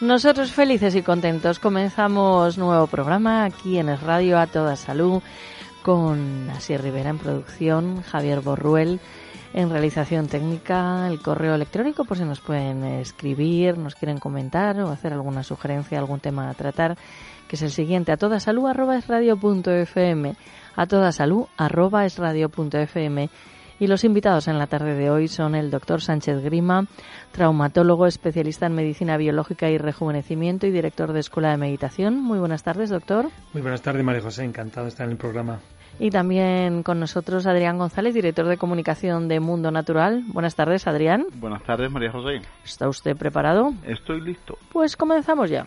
Nosotros felices y contentos. Comenzamos nuevo programa aquí en el Radio A Toda Salud con Asier Rivera en producción, Javier Borruel en realización técnica, el correo electrónico por si nos pueden escribir, nos quieren comentar o hacer alguna sugerencia, algún tema a tratar, que es el siguiente, a toda salud arroba es punto fm, a toda salud arroba es punto fm y los invitados en la tarde de hoy son el doctor Sánchez Grima, traumatólogo especialista en medicina biológica y rejuvenecimiento y director de Escuela de Meditación. Muy buenas tardes, doctor. Muy buenas tardes, María José. Encantado de estar en el programa. Y también con nosotros Adrián González, director de comunicación de Mundo Natural. Buenas tardes, Adrián. Buenas tardes, María José. ¿Está usted preparado? Estoy listo. Pues comenzamos ya.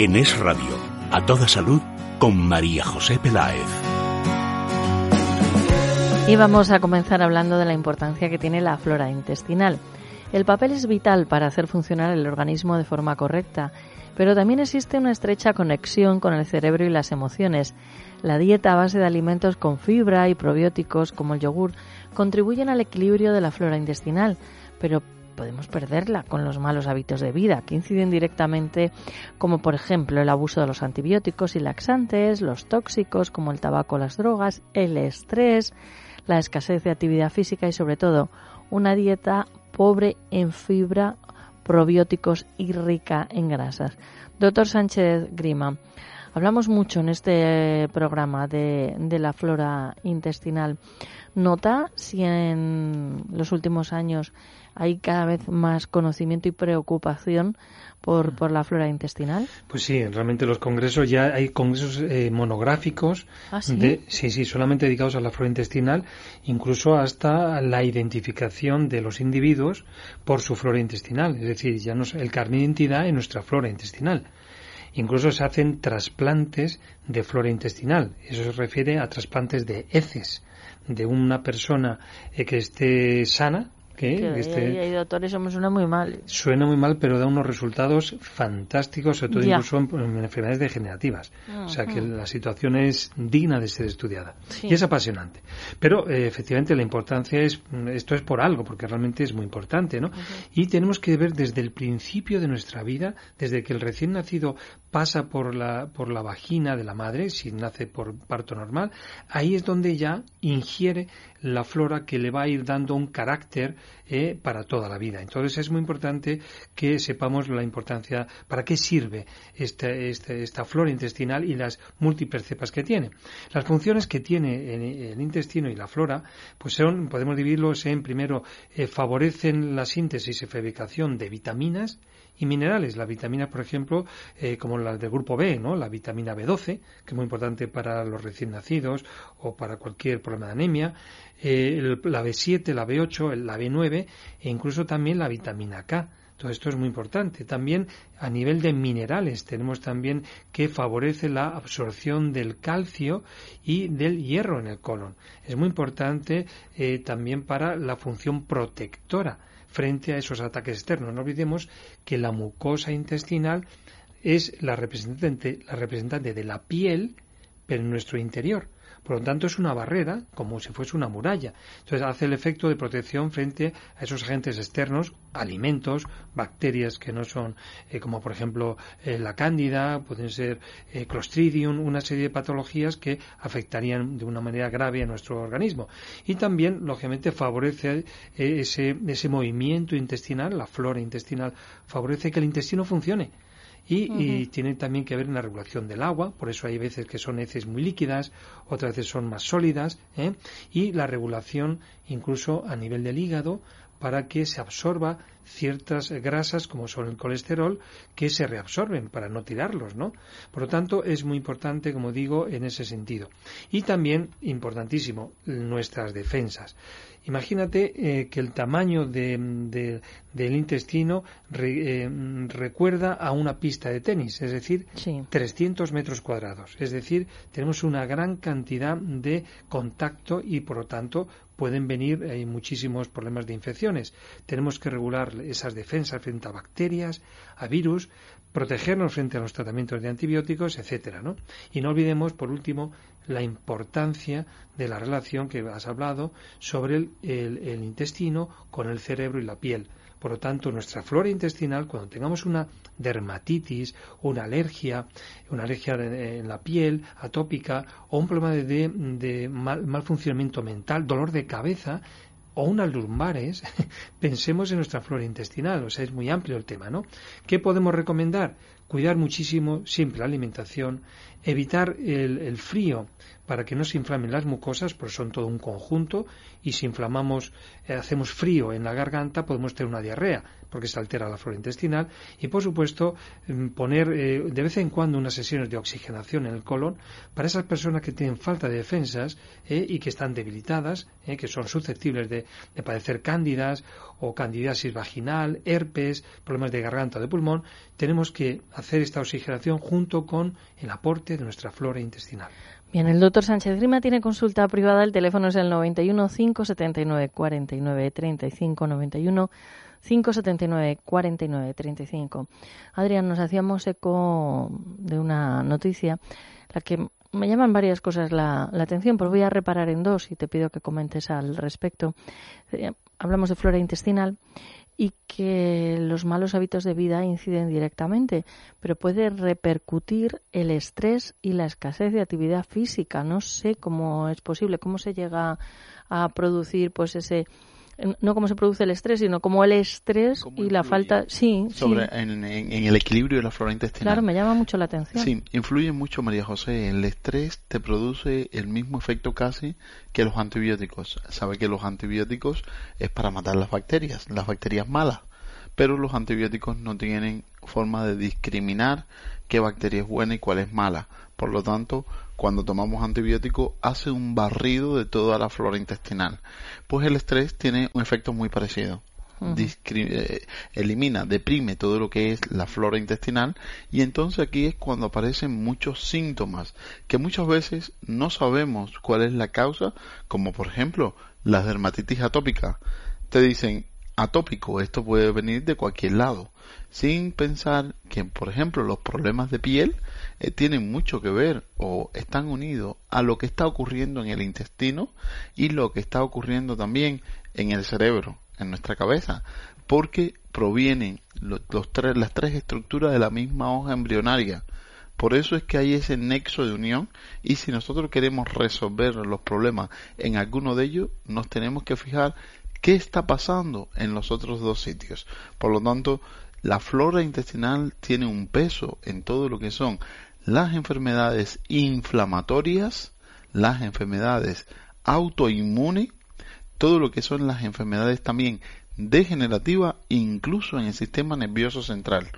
En Es Radio, a toda salud, con María José Peláez. Y vamos a comenzar hablando de la importancia que tiene la flora intestinal. El papel es vital para hacer funcionar el organismo de forma correcta, pero también existe una estrecha conexión con el cerebro y las emociones. La dieta a base de alimentos con fibra y probióticos como el yogur contribuyen al equilibrio de la flora intestinal, pero podemos perderla con los malos hábitos de vida que inciden directamente, como por ejemplo el abuso de los antibióticos y laxantes, los tóxicos como el tabaco, las drogas, el estrés, la escasez de actividad física y sobre todo una dieta pobre en fibra, probióticos y rica en grasas. Doctor Sánchez Grima, hablamos mucho en este programa de, de la flora intestinal. ¿Nota si en los últimos años hay cada vez más conocimiento y preocupación por, por la flora intestinal? Pues sí, realmente los congresos ya hay congresos eh, monográficos ¿Ah, sí? de sí, sí, solamente dedicados a la flora intestinal, incluso hasta la identificación de los individuos por su flora intestinal, es decir, ya nos, el carnet de identidad en nuestra flora intestinal. Incluso se hacen trasplantes de flora intestinal. Eso se refiere a trasplantes de heces de una persona eh, que esté sana, que este- hay, doctores, eso me suena muy mal. Suena muy mal, pero da unos resultados fantásticos, sobre todo Ya. incluso en, en enfermedades degenerativas. O sea que la situación es digna de ser estudiada. Sí. Y es apasionante. Pero eh, efectivamente la importancia es, esto es por algo, porque realmente es muy importante, ¿no? Y tenemos que ver desde el principio de nuestra vida, desde que el recién nacido pasa por la, por la vagina de la madre, si nace por parto normal, ahí es donde ya ingiere la flora que le va a ir dando un carácter eh, para toda la vida. Entonces es muy importante que sepamos la importancia, para qué sirve esta, esta, esta flora intestinal y las múltiples cepas que tiene. Las funciones que tiene el, el intestino y la flora, pues son, podemos dividirlos en, primero, eh, favorecen la síntesis y fabricación de vitaminas, y minerales. La vitamina, por ejemplo, eh, como la del grupo B, ¿no? La vitamina B12, que es muy importante para los recién nacidos o para cualquier problema de anemia. Eh, el- la B7, la B8, el- la B9 e incluso también la vitamina K. Todo esto es muy importante. También a nivel de minerales tenemos también que favorece la absorción del calcio y del hierro en el colon. Es muy importante eh, también para la función protectora frente a esos ataques externos. No olvidemos que la mucosa intestinal es la representante, la representante de la piel pero en nuestro interior. Por lo tanto, es una barrera, como si fuese una muralla. Entonces, hace el efecto de protección frente a esos agentes externos, alimentos, bacterias que no son, eh, como por ejemplo eh, la cándida, pueden ser eh, clostridium, una serie de patologías que afectarían de una manera grave a nuestro organismo. Y también, lógicamente, favorece ese, ese movimiento intestinal, la flora intestinal, favorece que el intestino funcione y, tiene también que ver en la regulación del agua, por eso hay veces que son heces muy líquidas, otras veces son más sólidas, ¿eh? y la regulación incluso a nivel del hígado para que se absorba ciertas grasas como son el colesterol que se reabsorben para no tirarlos, ¿no? Por lo tanto, es muy importante, como digo, en ese sentido. Y también, importantísimo, nuestras defensas. Imagínate eh, que el tamaño del intestino eh, recuerda a una pista de tenis, es decir, 300 metros cuadrados. Es decir, tenemos una gran cantidad de contacto y, por lo tanto, pueden venir hay muchísimos problemas de infecciones. Tenemos que regular esas defensas frente a bacterias, a virus, protegernos frente a los tratamientos de antibióticos, etcétera, ¿no? Y no olvidemos, por último, la importancia de la relación que has hablado sobre el, intestino con el cerebro y la piel. Por lo tanto, nuestra flora intestinal, cuando tengamos una dermatitis, una alergia, una alergia en la piel atópica o un problema de, mal, funcionamiento mental, dolor de cabeza, o unas lumbares, pensemos en nuestra flora intestinal, o sea, es muy amplio el tema, ¿no? ¿Qué podemos recomendar? Cuidar muchísimo siempre la alimentación, evitar el, frío para que no se inflamen las mucosas, porque son todo un conjunto, y si inflamamos, eh, hacemos frío en la garganta, podemos tener una diarrea porque se altera la flora intestinal, y por supuesto mm, poner eh, de vez en cuando unas sesiones de oxigenación en el colon para esas personas que tienen falta de defensas eh, y que están debilitadas, que son susceptibles de, padecer cándidas o candidiasis vaginal, herpes, problemas de garganta o de pulmón, tenemos que hacer esta oxigenación junto con el aporte de nuestra flora intestinal. Bien, el doctor Sánchez Grima tiene consulta privada, el teléfono es el 91 579 49 35 91 579 49 35. Adrián, nos hacíamos eco de una noticia, la que me llaman varias cosas la, atención, pero voy a reparar en dos y te pido que comentes al respecto. Eh, hablamos de flora intestinal y que los malos hábitos de vida inciden directamente, pero puede repercutir el estrés y la escasez de actividad física. No sé cómo es posible, cómo se llega a producir pues ese no cómo se produce el estrés, sino cómo el estrés y la falta, sí, sobre En, el equilibrio de la flora intestinal. Claro, me llama mucho la atención. Sí, influye mucho, María José. El estrés te produce el mismo efecto casi que los antibióticos. Sabe que los antibióticos es para matar las bacterias, las bacterias malas, pero los antibióticos no tienen forma de discriminar qué bacteria es buena y cuál es mala. Por lo tanto, cuando tomamos antibiótico hace un barrido de toda la flora intestinal. Pues el estrés tiene un efecto muy parecido. Eh, elimina, deprime todo lo que es la flora intestinal y entonces aquí es cuando aparecen muchos síntomas que muchas veces no sabemos cuál es la causa, como por ejemplo la dermatitis atópica. Te dicen atópico, esto puede venir de cualquier lado, sin pensar que, por ejemplo, los problemas de piel eh, tienen mucho que ver o están unidos a lo que está ocurriendo en el intestino y lo que está ocurriendo también en el cerebro, en nuestra cabeza, porque provienen los, tres, las tres estructuras de la misma hoja embrionaria. Por eso es que hay ese nexo de unión y si nosotros queremos resolver los problemas en alguno de ellos, nos tenemos que fijar qué está pasando en los otros dos sitios. Por lo tanto, la flora intestinal tiene un peso en todo lo que son las enfermedades inflamatorias, las enfermedades autoinmunes, todo lo que son las enfermedades también degenerativas, incluso en el sistema nervioso central.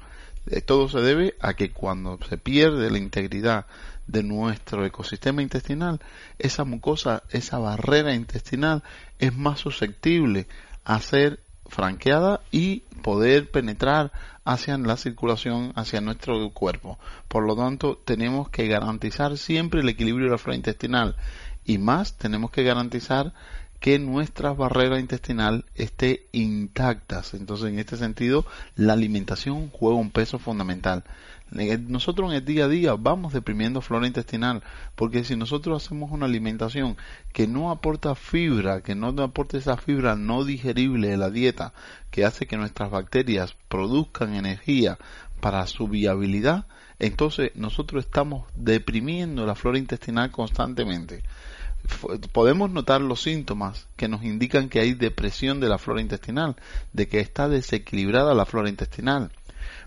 Eh, todo se debe a que cuando se pierde la integridad de nuestro ecosistema intestinal, esa mucosa, esa barrera intestinal es más susceptible a ser franqueada y poder penetrar hacia la circulación, hacia nuestro cuerpo. Por lo tanto, tenemos que garantizar siempre el equilibrio de la flora intestinal y más tenemos que garantizar que nuestra barrera intestinal esté intacta. Entonces, en este sentido, la alimentación juega un peso fundamental. Nosotros en el día a día vamos deprimiendo flora intestinal, porque si nosotros hacemos una alimentación que no aporta fibra, que no aporta esa fibra no digerible de la dieta, que hace que nuestras bacterias produzcan energía para su viabilidad, entonces nosotros estamos deprimiendo la flora intestinal constantemente. Podemos notar los síntomas que nos indican que hay depresión de la flora intestinal, de que está desequilibrada la flora intestinal.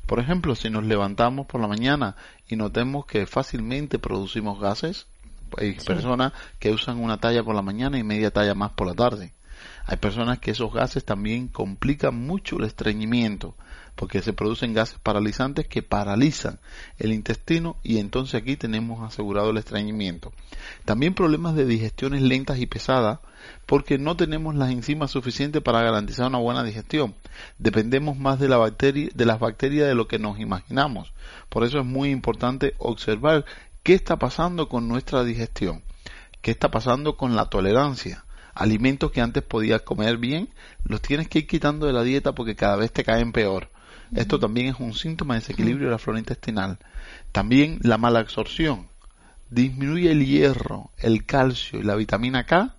Por ejemplo, si nos levantamos por la mañana y notemos que fácilmente producimos gases, hay personas que usan una talla por la mañana y media talla más por la tarde. Hay personas que esos gases también complican mucho el estreñimiento porque se producen gases paralizantes que paralizan el intestino y entonces aquí tenemos asegurado el estreñimiento. También problemas de digestiones lentas y pesadas porque no tenemos las enzimas suficientes para garantizar una buena digestión. Dependemos más de, la de las bacterias de lo que nos imaginamos. Por eso es muy importante observar qué está pasando con nuestra digestión, qué está pasando con la tolerancia alimentos que antes podías comer bien, los tienes que ir quitando de la dieta porque cada vez te caen peor. Esto también es un síntoma de desequilibrio de la flora intestinal. También la mala absorción. Disminuye el hierro, el calcio y la vitamina K.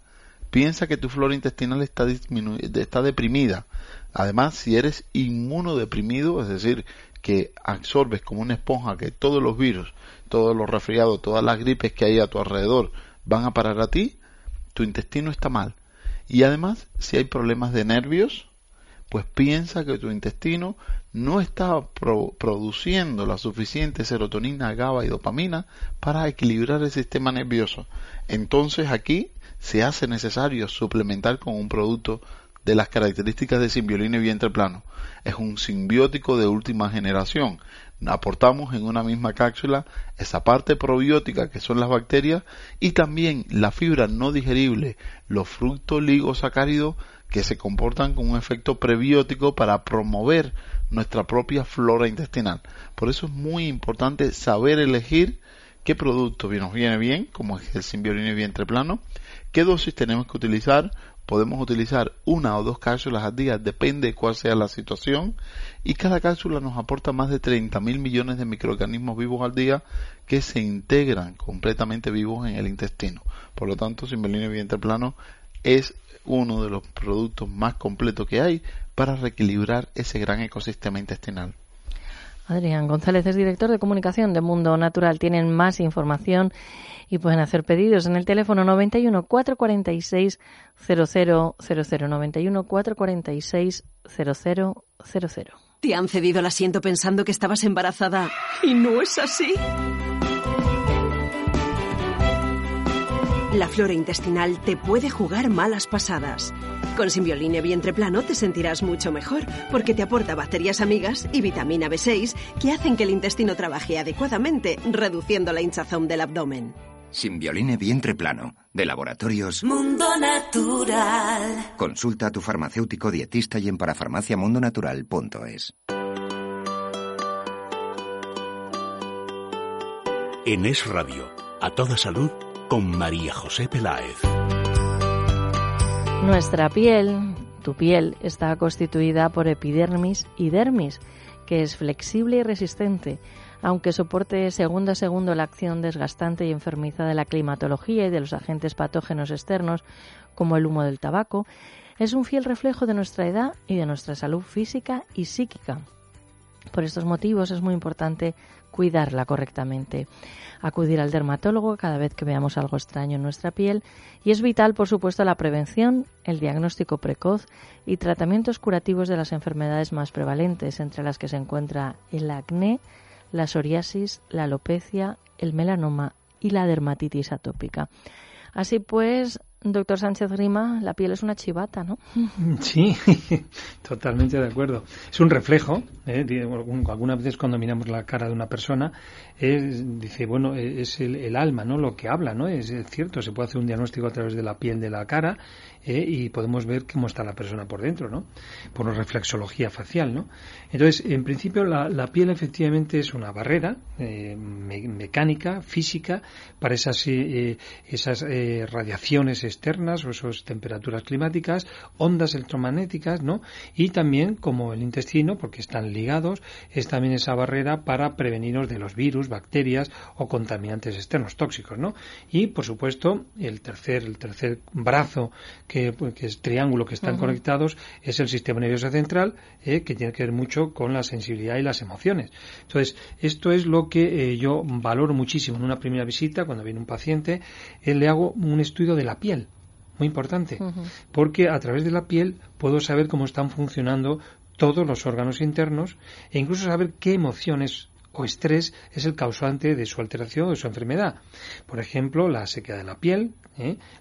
Piensa que tu flora intestinal está, está deprimida. Además, si eres inmunodeprimido, es decir, que absorbes como una esponja que todos los virus, todos los resfriados, todas las gripes que hay a tu alrededor van a parar a ti, tu intestino está mal. Y además, si hay problemas de nervios, pues piensa que tu intestino no está produciendo la suficiente serotonina, GABA y dopamina para equilibrar el sistema nervioso. Entonces aquí se hace necesario suplementar con un producto de las características de simbiolina y vientre plano. Es un simbiótico de última generación. Aportamos en una misma cápsula esa parte probiótica que son las bacterias y también la fibra no digerible, los frutos ligosacáridos que se comportan con un efecto prebiótico para promover nuestra propia flora intestinal. Por eso es muy importante saber elegir qué producto nos viene bien, como es el simbiolino y vientre plano, qué dosis tenemos que utilizar, podemos utilizar una o dos cápsulas al día, depende de cuál sea la situación, y cada cápsula nos aporta más de 30 mil millones de microorganismos vivos al día que se integran completamente vivos en el intestino. Por lo tanto, simbiolino y vientre plano es uno de los productos más completos que hay para reequilibrar ese gran ecosistema intestinal. Adrián González es director de comunicación de Mundo Natural. Tienen más información y pueden hacer pedidos en el teléfono 91 446 0000 91 446 0000. ¿Te han cedido el asiento pensando que estabas embarazada y no es así? La flora intestinal te puede jugar malas pasadas. Con Simbioline Vientre Plano te sentirás mucho mejor porque te aporta bacterias amigas y vitamina B6 que hacen que el intestino trabaje adecuadamente, reduciendo la hinchazón del abdomen. Simbioline Vientre Plano, de Laboratorios Mundo Natural. Consulta a tu farmacéutico dietista y en parafarmaciamundonatural.es. En Es Radio, a toda salud con María José Peláez. Nuestra piel, tu piel, está constituida por epidermis y dermis, que es flexible y resistente, aunque soporte segundo a segundo la acción desgastante y enfermiza de la climatología y de los agentes patógenos externos, como el humo del tabaco, es un fiel reflejo de nuestra edad y de nuestra salud física y psíquica. Por estos motivos es muy importante cuidarla correctamente. Acudir al dermatólogo cada vez que veamos algo extraño en nuestra piel y es vital, por supuesto, la prevención, el diagnóstico precoz y tratamientos curativos de las enfermedades más prevalentes, entre las que se encuentra el acné, la psoriasis, la alopecia, el melanoma y la dermatitis atópica. Así pues, Doctor Sánchez Grima, la piel es una chivata, ¿no? Sí, totalmente de acuerdo. Es un reflejo. ¿eh? Algunas veces cuando miramos la cara de una persona, dice, bueno, es el, alma, ¿no? Lo que habla, ¿no? Es, cierto, se puede hacer un diagnóstico a través de la piel de la cara ¿eh? y podemos ver cómo está la persona por dentro, ¿no? Por una reflexología facial, ¿no? Entonces, en principio, la, piel efectivamente es una barrera eh, mecánica, física, para esas, eh, esas radiaciones externas o esas temperaturas climáticas, ondas electromagnéticas, ¿no? Y también, como el intestino, porque están ligados, es también esa barrera para prevenirnos de los virus, bacterias o contaminantes externos tóxicos, ¿no? Y, por supuesto, el tercer, el tercer brazo pues, que, es triángulo que están conectados, es el sistema nervioso central, eh, que tiene que ver mucho con la sensibilidad y las emociones. Entonces, esto es lo que eh, yo valoro muchísimo en una primera visita, cuando viene un paciente, eh, le hago un estudio de la piel, muy importante, porque a través de la piel puedo saber cómo están funcionando todos los órganos internos e incluso saber qué emociones o estrés es el causante de su alteración o de su enfermedad. Por ejemplo, la sequedad de la piel,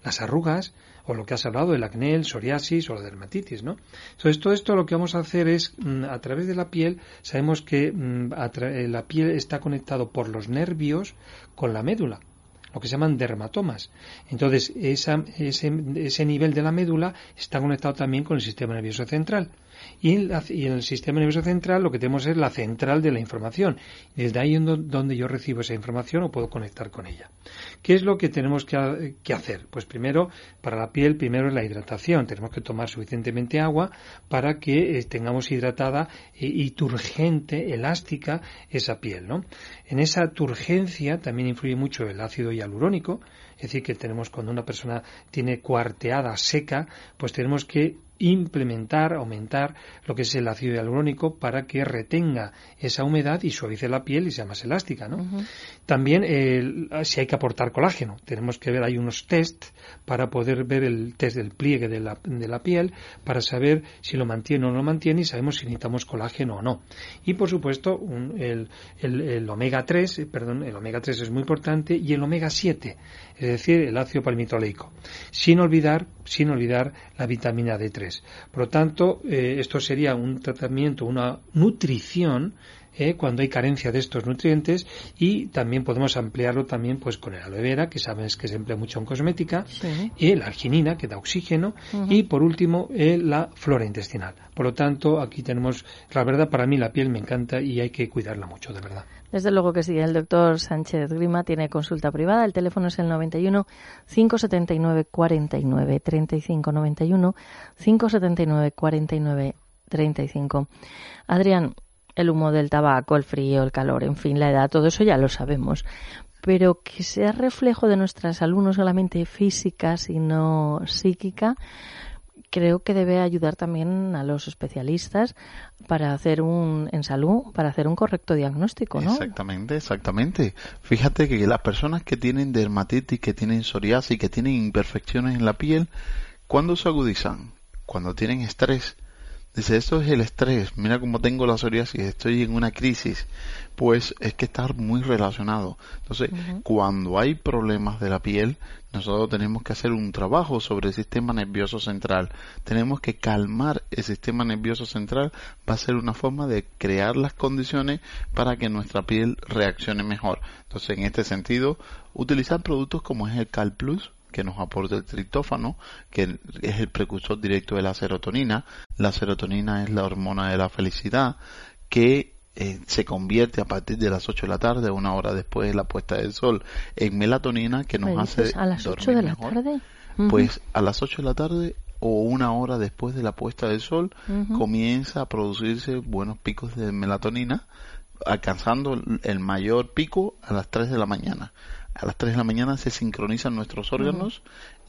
las arrugas, o lo que has hablado, el acné, el psoriasis o la dermatitis, ¿no? Entonces, todo esto lo que vamos a hacer es, mm, a través de la piel, sabemos que mm, eh, la piel está conectado por los nervios con la médula lo que se llaman dermatomas. Entonces, ese, ese, nivel de la médula está conectado también con el sistema nervioso central. Y en, el sistema nervioso central lo que tenemos es la central de la información. Desde ahí es donde yo recibo esa información o puedo conectar con ella. ¿Qué es lo que tenemos que, hacer? Pues primero, para la piel, primero es la hidratación. Tenemos que tomar suficientemente agua para que eh, tengamos hidratada y, turgente, elástica esa piel. ¿no? En esa turgencia también influye mucho el ácido hialurónico. Es decir, que tenemos cuando una persona tiene cuarteada seca, pues tenemos que implementar, aumentar lo que es el ácido hialurónico para que retenga esa humedad y suavice la piel y sea más elástica. ¿no? También si hay que aportar colágeno, tenemos que ver, hay unos test para poder ver el test del pliegue de la, de la piel para saber si lo mantiene o no lo mantiene y sabemos si necesitamos colágeno o no. Y por supuesto el, el, omega 3, eh, perdón, el omega 3 es muy importante y el omega 7, es decir, el ácido palmitoleico. Sin olvidar, sin olvidar la vitamina D3. Por lo tanto, eh, esto sería un tratamiento, una nutrición eh, cuando hay carencia de estos nutrientes y también podemos ampliarlo también pues con el aloe vera que sabes que se emplea mucho en cosmética y la arginina que da oxígeno y por último eh, la flora intestinal. Por lo tanto aquí tenemos la verdad para mí la piel me encanta y hay que cuidarla mucho de verdad. Desde luego que sí. El doctor Sánchez Grima tiene consulta privada. El teléfono es el 91 579 49 35 91 579 49 35 Adrián el humo del tabaco, el frío, el calor, en fin, la edad, todo eso ya lo sabemos. Pero que sea reflejo de nuestra salud no solamente física, sino psíquica, creo que debe ayudar también a los especialistas para hacer un en salud para hacer un correcto diagnóstico, ¿no? Exactamente, exactamente. Fíjate que las personas que tienen dermatitis, que tienen psoriasis, que tienen imperfecciones en la piel, ¿cuándo se agudizan? Cuando tienen estrés Dice, esto es el estrés, mira cómo tengo la psoriasis, estoy en una crisis. Pues es que está muy relacionado. Entonces, cuando hay problemas de la piel, nosotros tenemos que hacer un trabajo sobre el sistema nervioso central. Tenemos que calmar el sistema nervioso central. Va a ser una forma de crear las condiciones para que nuestra piel reaccione mejor. Entonces, en este sentido, utilizar productos como es el Cal Plus, que nos aporta el triptófano, que es el precursor directo de la serotonina. La serotonina es la hormona de la felicidad que eh, se convierte a partir de las 8 de la tarde, una hora después de la puesta del sol, en melatonina que nos hace a las 8 de la tarde. Pues a las 8 de la tarde o una hora después de la puesta del sol comienza a producirse buenos picos de melatonina, alcanzando el mayor pico a las 3 de la mañana a las 3 de la mañana se sincronizan nuestros órganos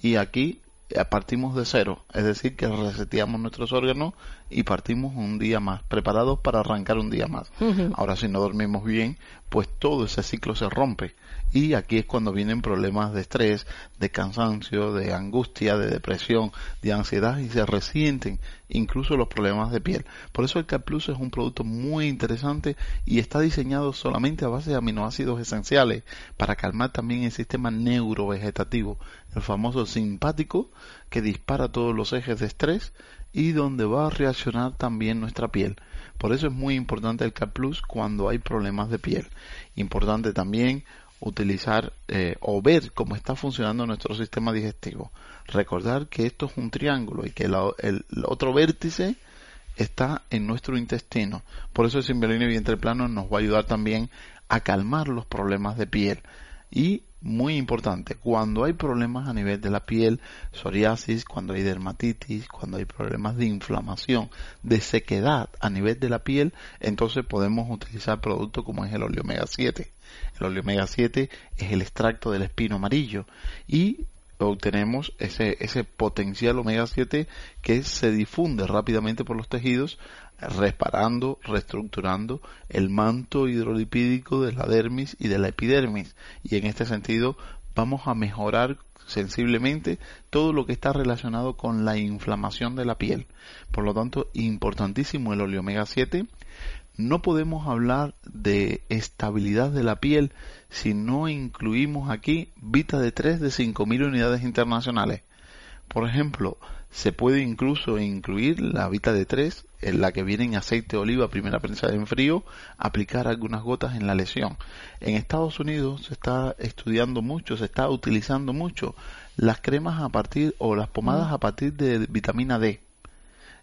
y aquí eh, partimos de cero, es decir, que reseteamos nuestros órganos y partimos un día más, preparados para arrancar un día más. Ahora, si no dormimos bien, pues todo ese ciclo se rompe y aquí es cuando vienen problemas de estrés, de cansancio, de angustia, de depresión, de ansiedad y se resienten incluso los problemas de piel. Por eso el Cap Plus es un producto muy interesante y está diseñado solamente a base de aminoácidos esenciales para calmar también el sistema neurovegetativo, el famoso simpático que dispara todos los ejes de estrés y donde va a reaccionar también nuestra piel. Por eso es muy importante el Cap Plus cuando hay problemas de piel. Importante también utilizar eh, o ver cómo está funcionando nuestro sistema digestivo. Recordar que esto es un triángulo y que el, otro vértice está en nuestro intestino. Por eso el simbiolina vientre plano nos va a ayudar también a calmar los problemas de piel. Y muy importante, cuando hay problemas a nivel de la piel, psoriasis, cuando hay dermatitis, cuando hay problemas de inflamación, de sequedad a nivel de la piel, entonces podemos utilizar productos como es el óleo omega 7. El óleo omega 7 es el extracto del espino amarillo y obtenemos ese, ese potencial omega 7 que se difunde rápidamente por los tejidos, reparando, reestructurando el manto hidrolipídico de la dermis y de la epidermis. Y en este sentido vamos a mejorar sensiblemente todo lo que está relacionado con la inflamación de la piel. Por lo tanto, importantísimo el óleo omega 7 no podemos hablar de estabilidad de la piel si no incluimos aquí Vita de 3 de 5.000 unidades internacionales. Por ejemplo, se puede incluso incluir la Vita de 3, en la que viene en aceite de oliva, primera prensa en frío, aplicar algunas gotas en la lesión. En Estados Unidos se está estudiando mucho, se está utilizando mucho las cremas a partir o las pomadas mm. a partir de vitamina D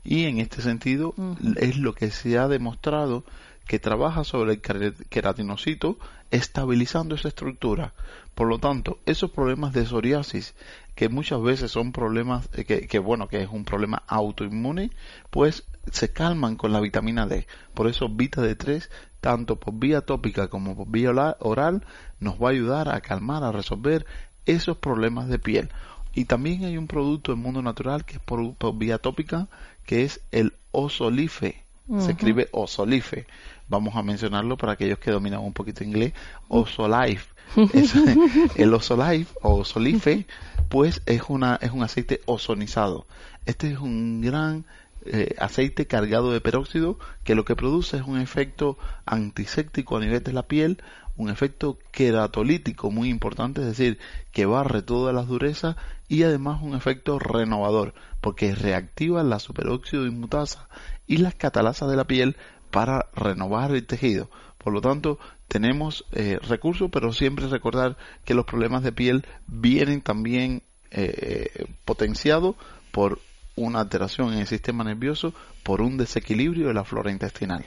y en este sentido es lo que se ha demostrado que trabaja sobre el queratinocito estabilizando esa estructura. Por lo tanto, esos problemas de psoriasis, que muchas veces son problemas, eh, que, que, bueno, que es un problema autoinmune, pues se calman con la vitamina D. Por eso Vita D3, tanto por vía tópica como por vía oral, nos va a ayudar a calmar, a resolver esos problemas de piel. Y también hay un producto en mundo natural que es por vía tópica, que es el osolife. Se escribe osolife. Vamos a mencionarlo para aquellos que dominan un poquito inglés. Osolife. el osolife o osolife, pues es, una, es un aceite ozonizado. Este es un gran eh, aceite cargado de peróxido que lo que produce es un efecto antiséptico a nivel de la piel, un efecto queratolítico muy importante, es decir, que barre todas las durezas y además un efecto renovador, porque reactiva la superóxido inmutasa y las catalasas de la piel para renovar el tejido. Por lo tanto, tenemos eh, recursos, pero siempre recordar que los problemas de piel vienen también eh, potenciados por una alteración en el sistema nervioso, por un desequilibrio de la flora intestinal.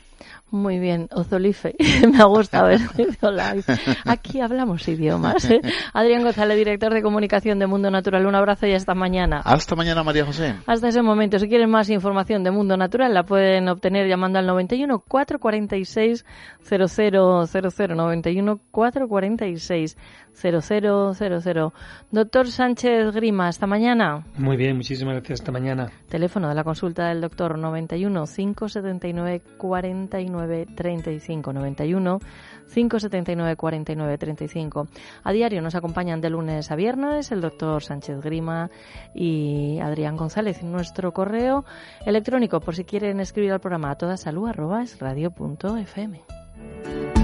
Muy bien, Ozolife. Me ha gustado el Aquí hablamos idiomas. ¿eh? Adrián González, director de comunicación de Mundo Natural. Un abrazo y hasta mañana. Hasta mañana, María José. Hasta ese momento. Si quieren más información de Mundo Natural, la pueden obtener llamando al 91 446 0000 91 446 0000. Doctor Sánchez Grima, hasta mañana. Muy bien, muchísimas gracias. Hasta mañana. Teléfono de la consulta del doctor 91 579 49 35 91 579 49 35. A diario nos acompañan de lunes a viernes el doctor Sánchez Grima y Adrián González. Nuestro correo electrónico, por si quieren escribir al programa a toda salud, es radio.fm. En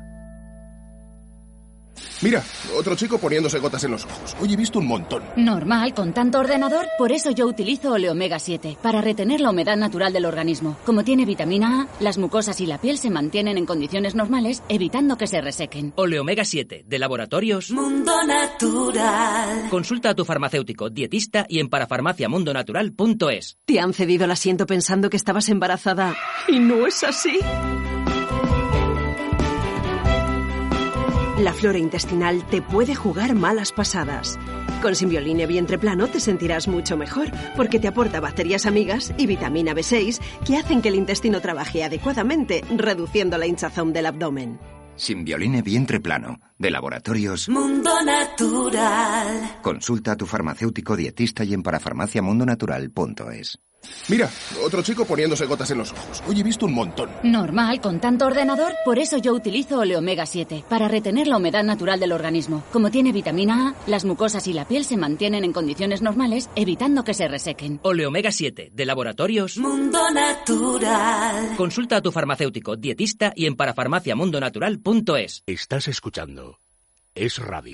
Mira, otro chico poniéndose gotas en los ojos. Hoy he visto un montón. Normal, con tanto ordenador. Por eso yo utilizo Oleomega 7, para retener la humedad natural del organismo. Como tiene vitamina A, las mucosas y la piel se mantienen en condiciones normales, evitando que se resequen. Oleomega 7, de laboratorios Mundo Natural. Consulta a tu farmacéutico, dietista y en parafarmaciamundonatural.es. Te han cedido el asiento pensando que estabas embarazada. Y no es así. La flora intestinal te puede jugar malas pasadas. Con Simbioline Vientre Plano te sentirás mucho mejor, porque te aporta bacterias amigas y vitamina B6 que hacen que el intestino trabaje adecuadamente, reduciendo la hinchazón del abdomen. Simbioline Vientre Plano, de Laboratorios Mundo Natural. Consulta a tu farmacéutico dietista y en parafarmaciamundonatural.es. Mira, otro chico poniéndose gotas en los ojos. Hoy he visto un montón. Normal, con tanto ordenador. Por eso yo utilizo Oleomega 7, para retener la humedad natural del organismo. Como tiene vitamina A, las mucosas y la piel se mantienen en condiciones normales, evitando que se resequen. Oleomega 7, de laboratorios Mundo Natural. Consulta a tu farmacéutico, dietista y en parafarmaciamundonatural.es. Estás escuchando Es Radio.